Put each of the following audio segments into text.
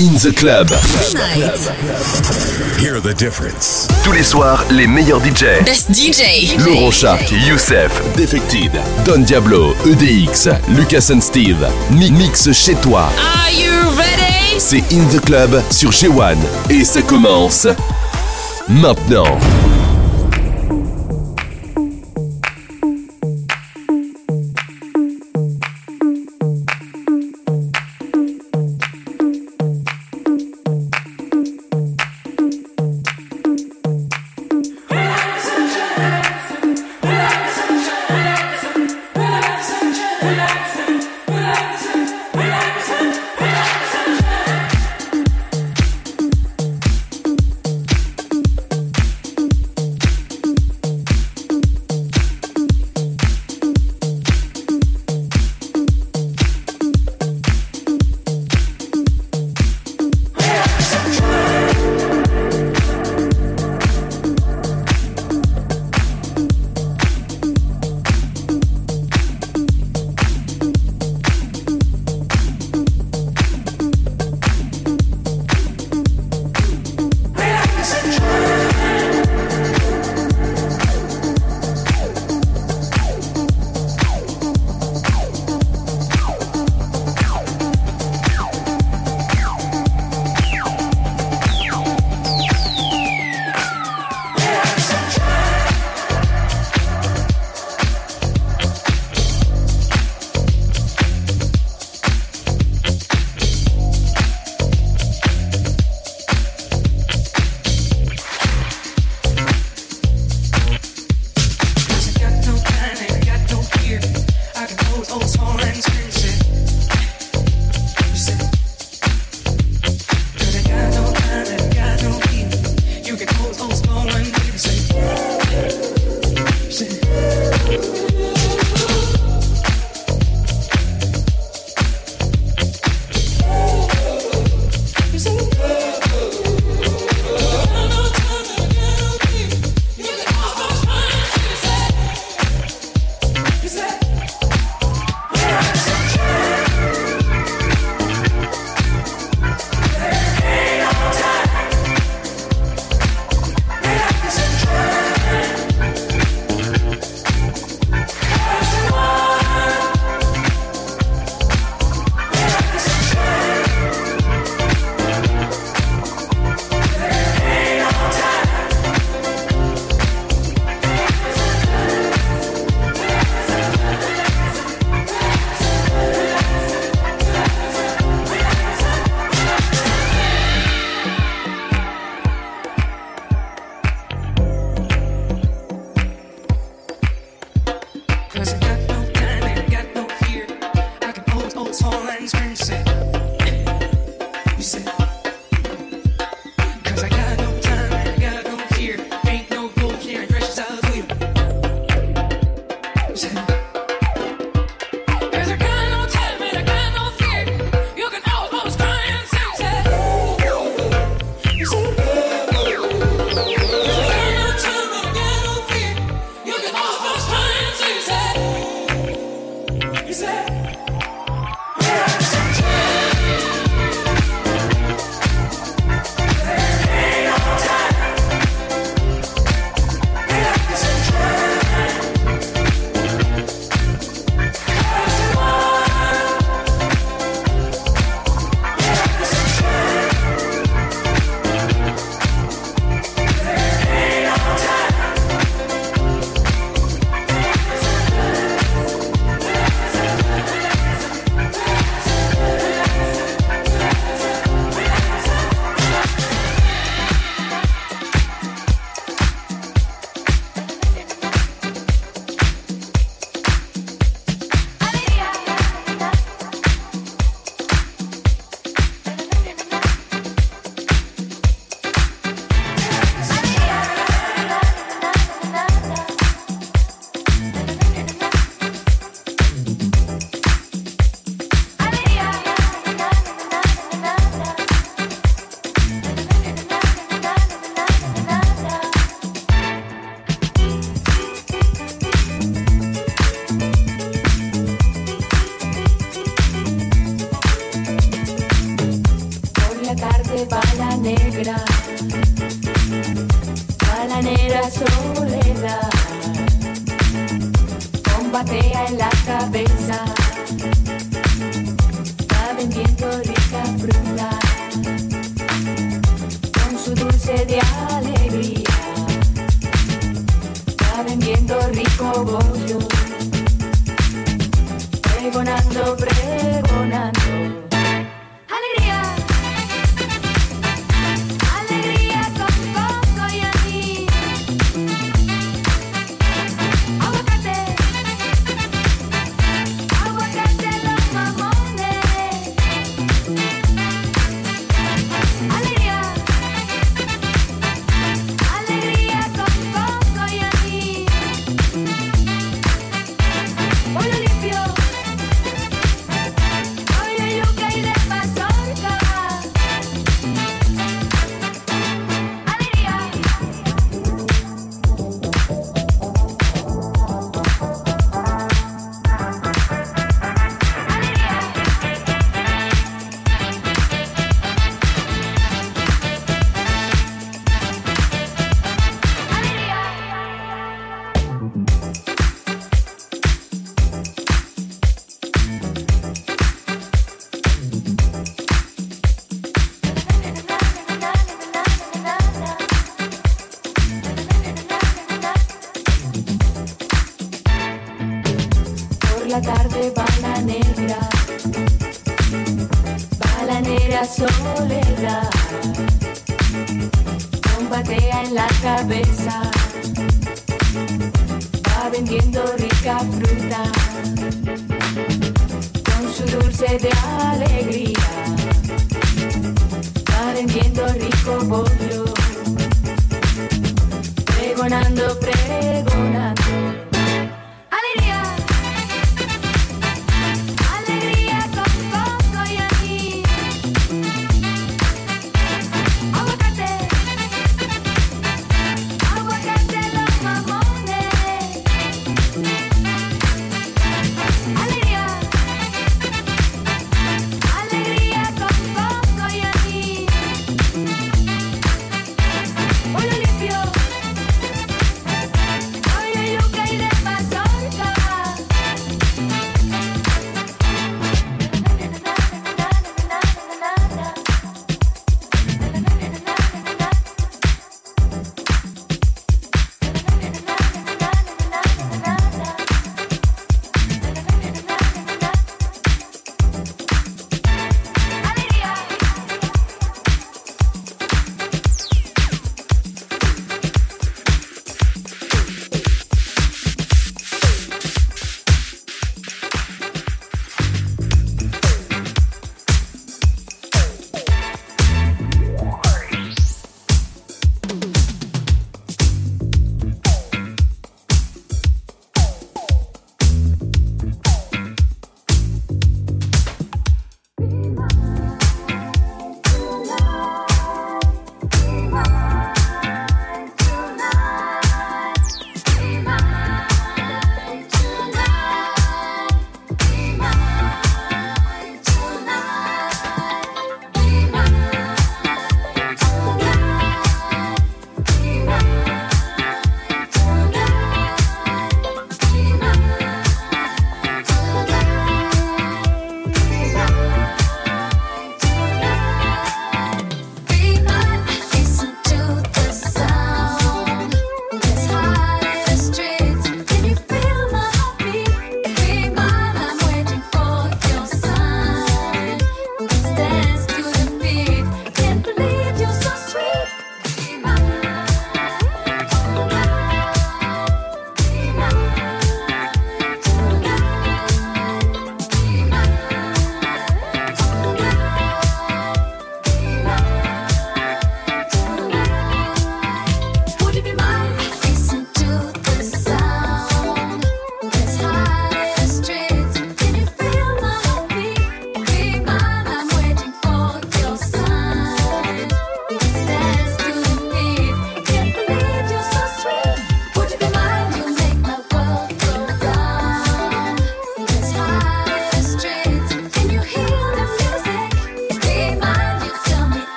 In the Club. Hear the difference. Tous les soirs, les meilleurs DJ. Best DJ. Laurent Shark, Youssef, Defected, Don Diablo, EDX, Lucas and Steve. Mi- Mix chez toi. Are you ready? C'est In the Club sur G1. Et ça commence maintenant.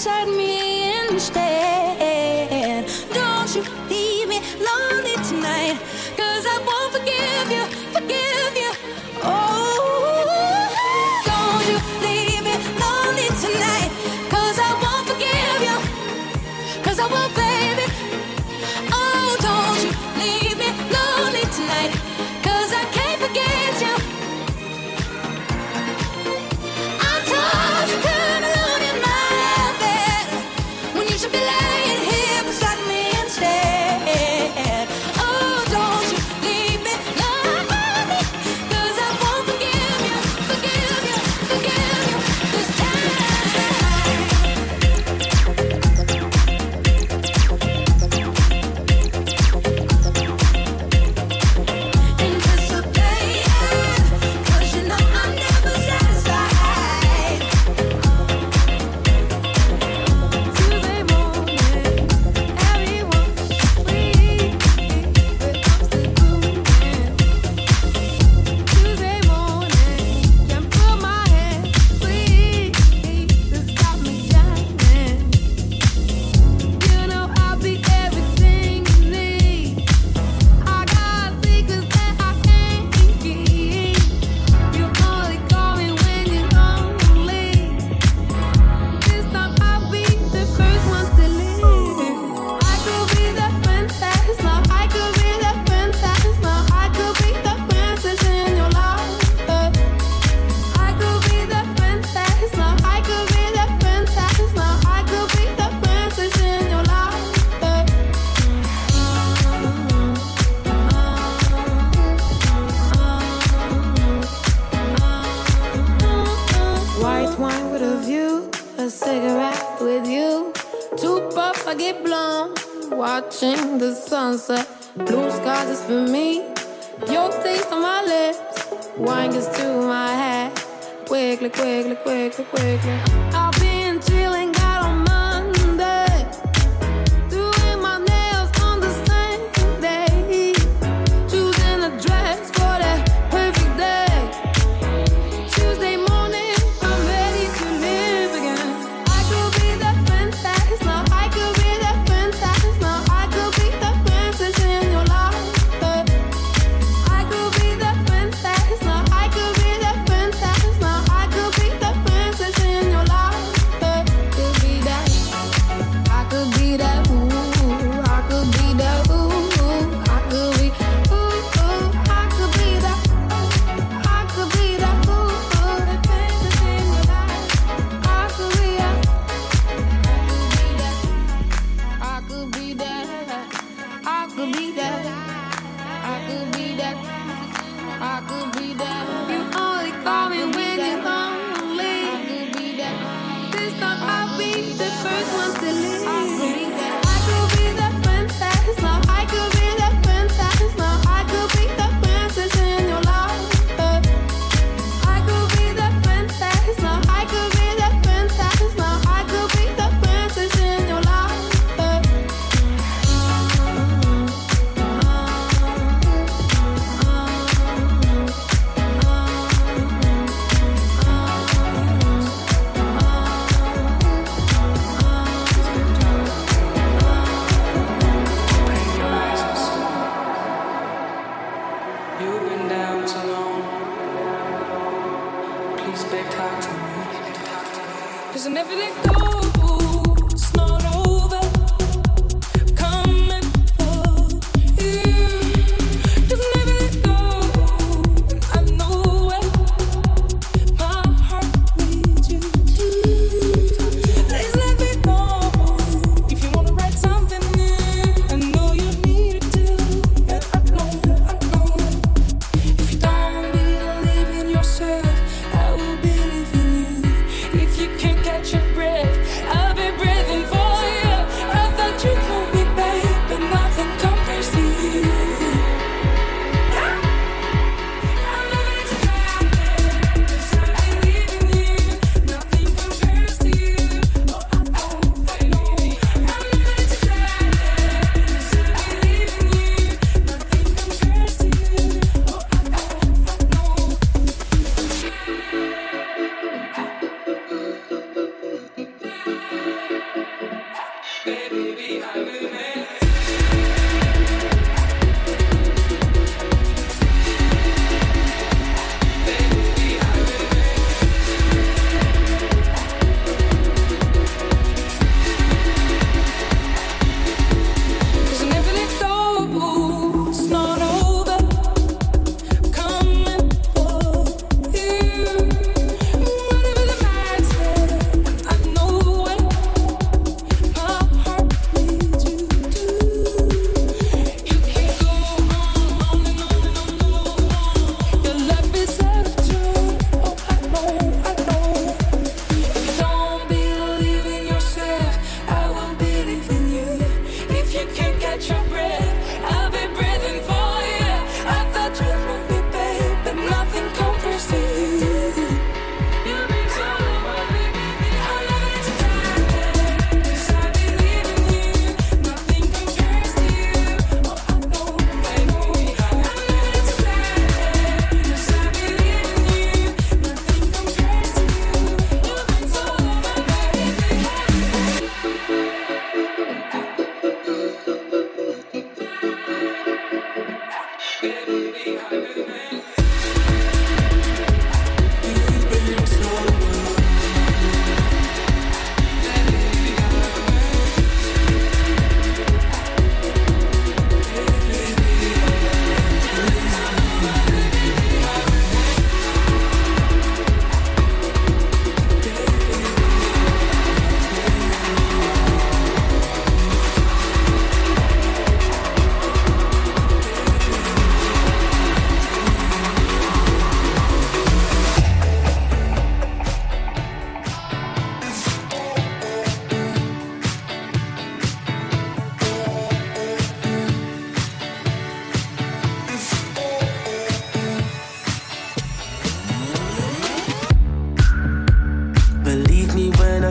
inside me instead.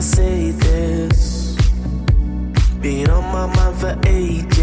I say this. Been on my mind for ages.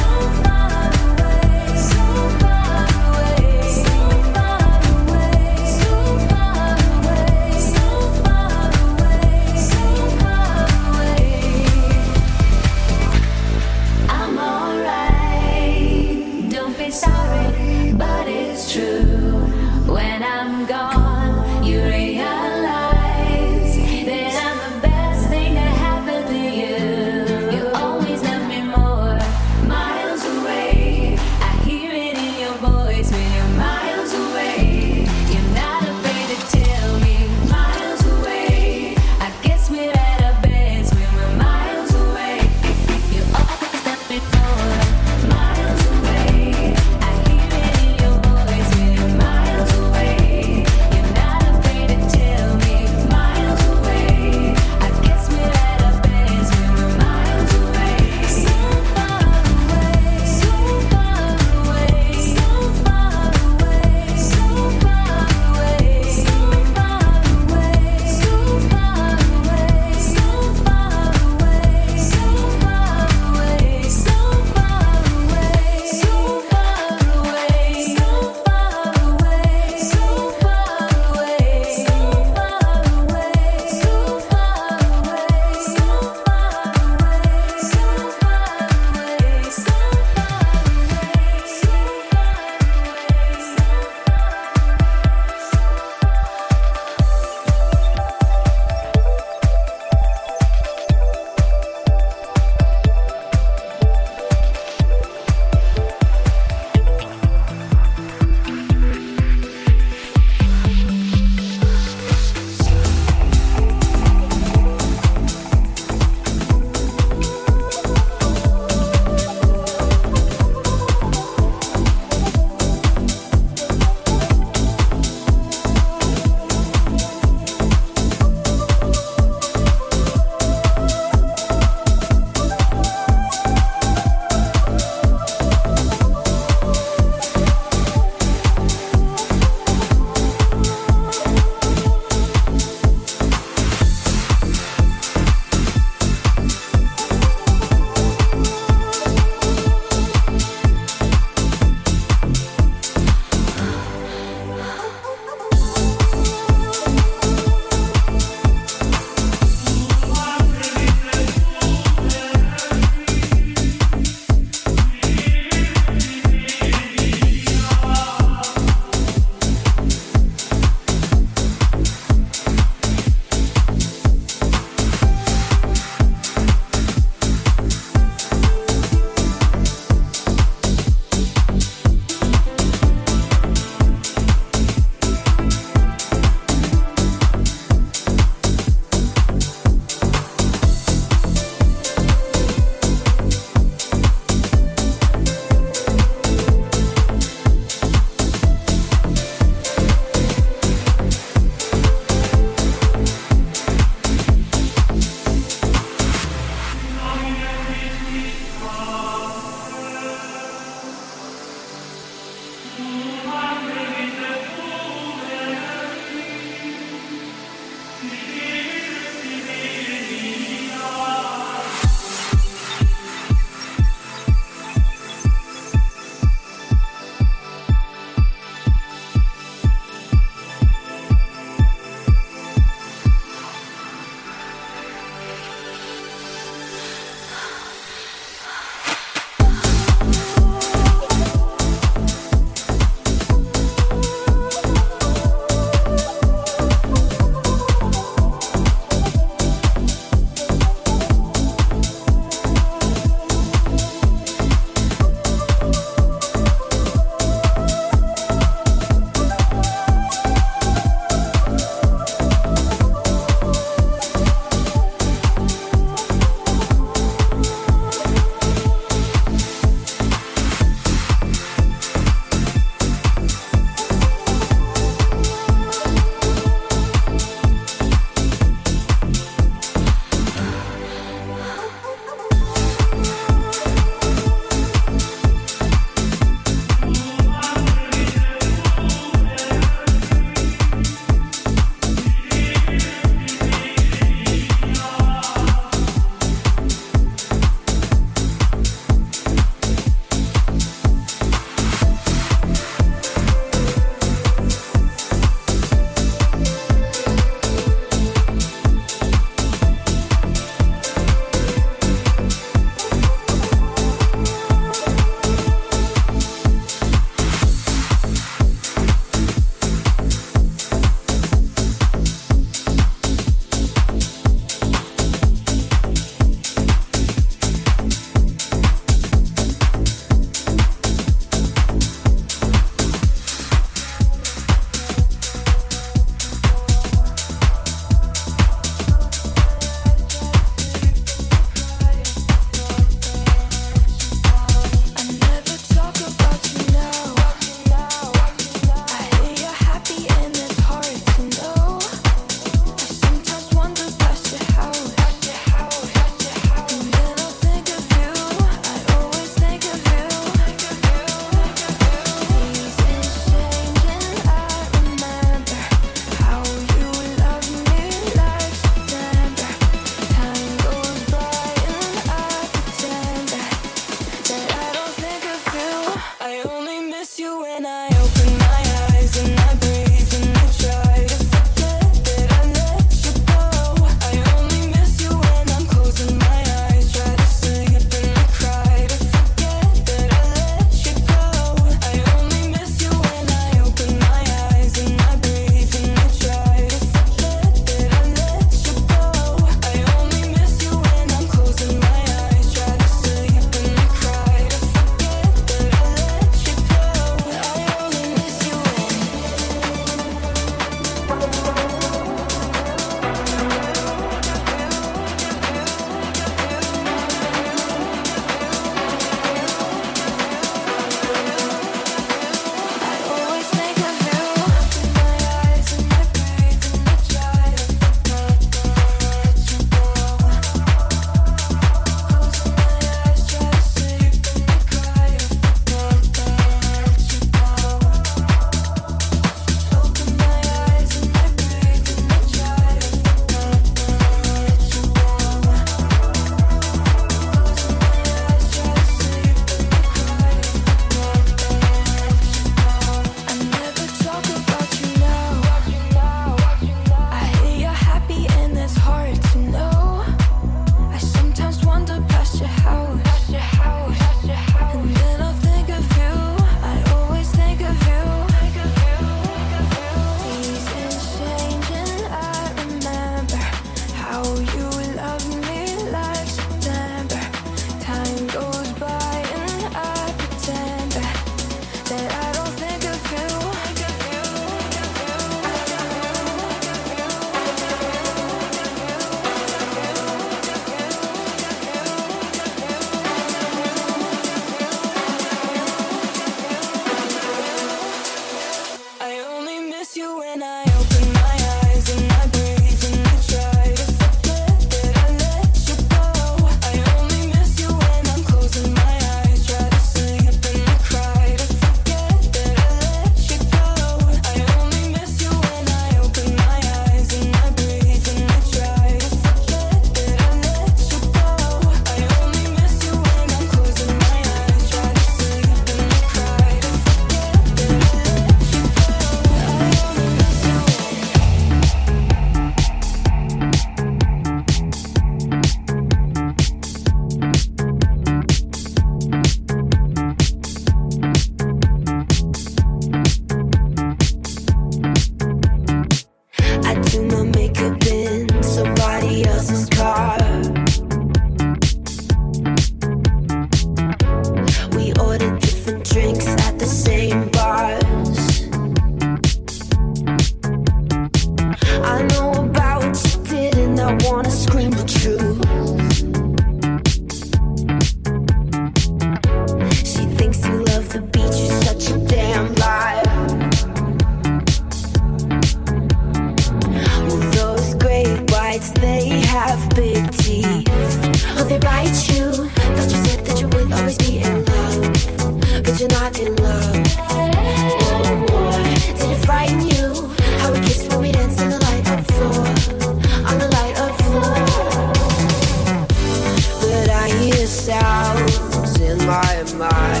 my, my.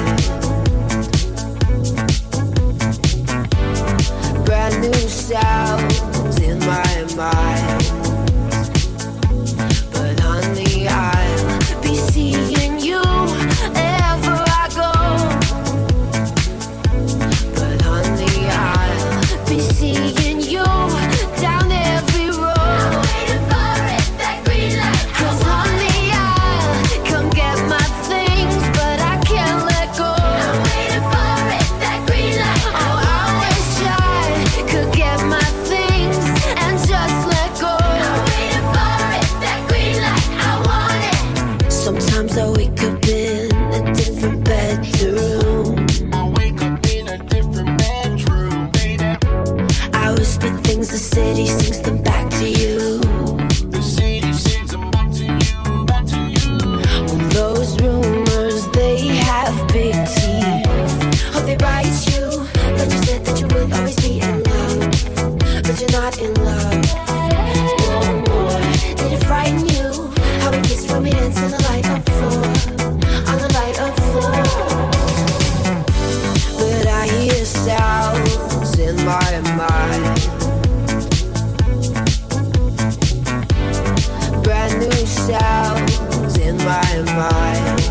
Brand new sounds in my mind. Cells in my mind.